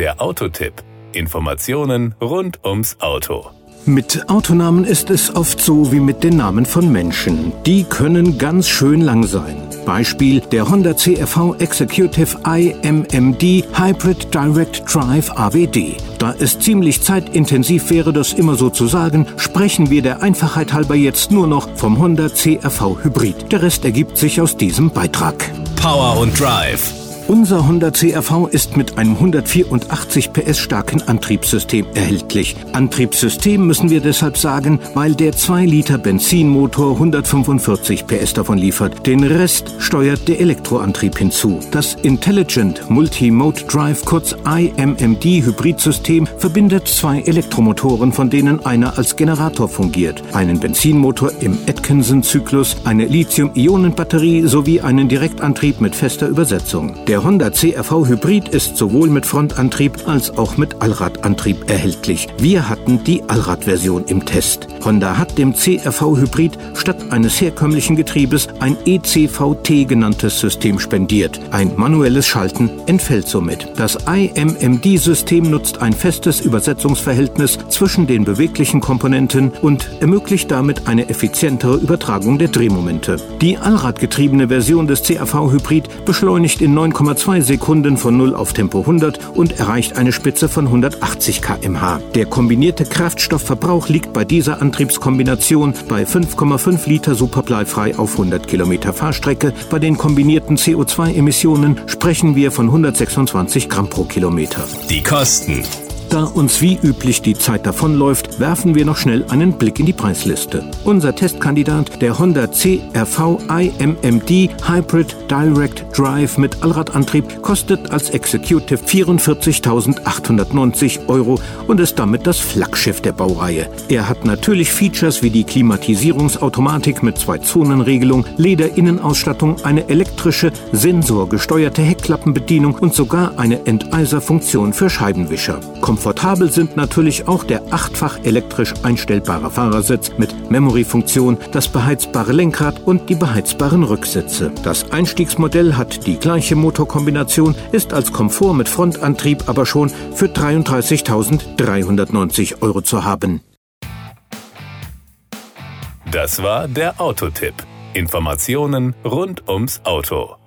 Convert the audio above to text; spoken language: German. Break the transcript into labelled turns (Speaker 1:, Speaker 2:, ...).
Speaker 1: Der Autotipp. Informationen rund ums Auto.
Speaker 2: Mit Autonamen ist es oft so wie mit den Namen von Menschen. Die können ganz schön lang sein. Beispiel der Honda CRV Executive iMMD Hybrid Direct Drive AWD. Da es ziemlich zeitintensiv wäre, das immer so zu sagen, sprechen wir der Einfachheit halber jetzt nur noch vom Honda CRV Hybrid. Der Rest ergibt sich aus diesem Beitrag.
Speaker 1: Power und Drive.
Speaker 2: Unser Honda CRV ist mit einem 184 PS starken Antriebssystem erhältlich. Antriebssystem müssen wir deshalb sagen, weil der 2 Liter Benzinmotor 145 PS davon liefert. Den Rest steuert der Elektroantrieb hinzu. Das Intelligent Multi-Mode Drive, kurz IMMD Hybridsystem, verbindet zwei Elektromotoren, von denen einer als Generator fungiert. Einen Benzinmotor im Atkinson-Zyklus, eine Lithium-Ionen-Batterie sowie einen Direktantrieb mit fester Übersetzung. Der der Honda CRV Hybrid ist sowohl mit Frontantrieb als auch mit Allradantrieb erhältlich. Wir hatten die Allradversion im Test. Honda hat dem CRV Hybrid statt eines herkömmlichen Getriebes ein ECVT genanntes System spendiert. Ein manuelles Schalten entfällt somit. Das IMMD-System nutzt ein festes Übersetzungsverhältnis zwischen den beweglichen Komponenten und ermöglicht damit eine effizientere Übertragung der Drehmomente. Die Allradgetriebene Version des CRV Hybrid beschleunigt in 9, 0,2 Sekunden von 0 auf Tempo 100 und erreicht eine Spitze von 180 km/h. Der kombinierte Kraftstoffverbrauch liegt bei dieser Antriebskombination bei 5,5 Liter superbleifrei auf 100 Kilometer Fahrstrecke. Bei den kombinierten CO2-Emissionen sprechen wir von 126 Gramm pro Kilometer.
Speaker 1: Die Kosten.
Speaker 2: Da uns wie üblich die Zeit davonläuft, werfen wir noch schnell einen Blick in die Preisliste. Unser Testkandidat, der Honda CRV iMMD Hybrid Direct Drive mit Allradantrieb, kostet als Executive 44.890 Euro und ist damit das Flaggschiff der Baureihe. Er hat natürlich Features wie die Klimatisierungsautomatik mit Zwei-Zonen-Regelung, Lederinnenausstattung, eine elektrische, sensorgesteuerte Heckklappenbedienung und sogar eine Enteiserfunktion für Scheibenwischer. Komfortabel sind natürlich auch der achtfach elektrisch einstellbare Fahrersitz mit Memory-Funktion, das beheizbare Lenkrad und die beheizbaren Rücksitze. Das Einstiegsmodell hat die gleiche Motorkombination, ist als Komfort mit Frontantrieb aber schon für 33.390 Euro zu haben.
Speaker 1: Das war der Autotipp. Informationen rund ums Auto.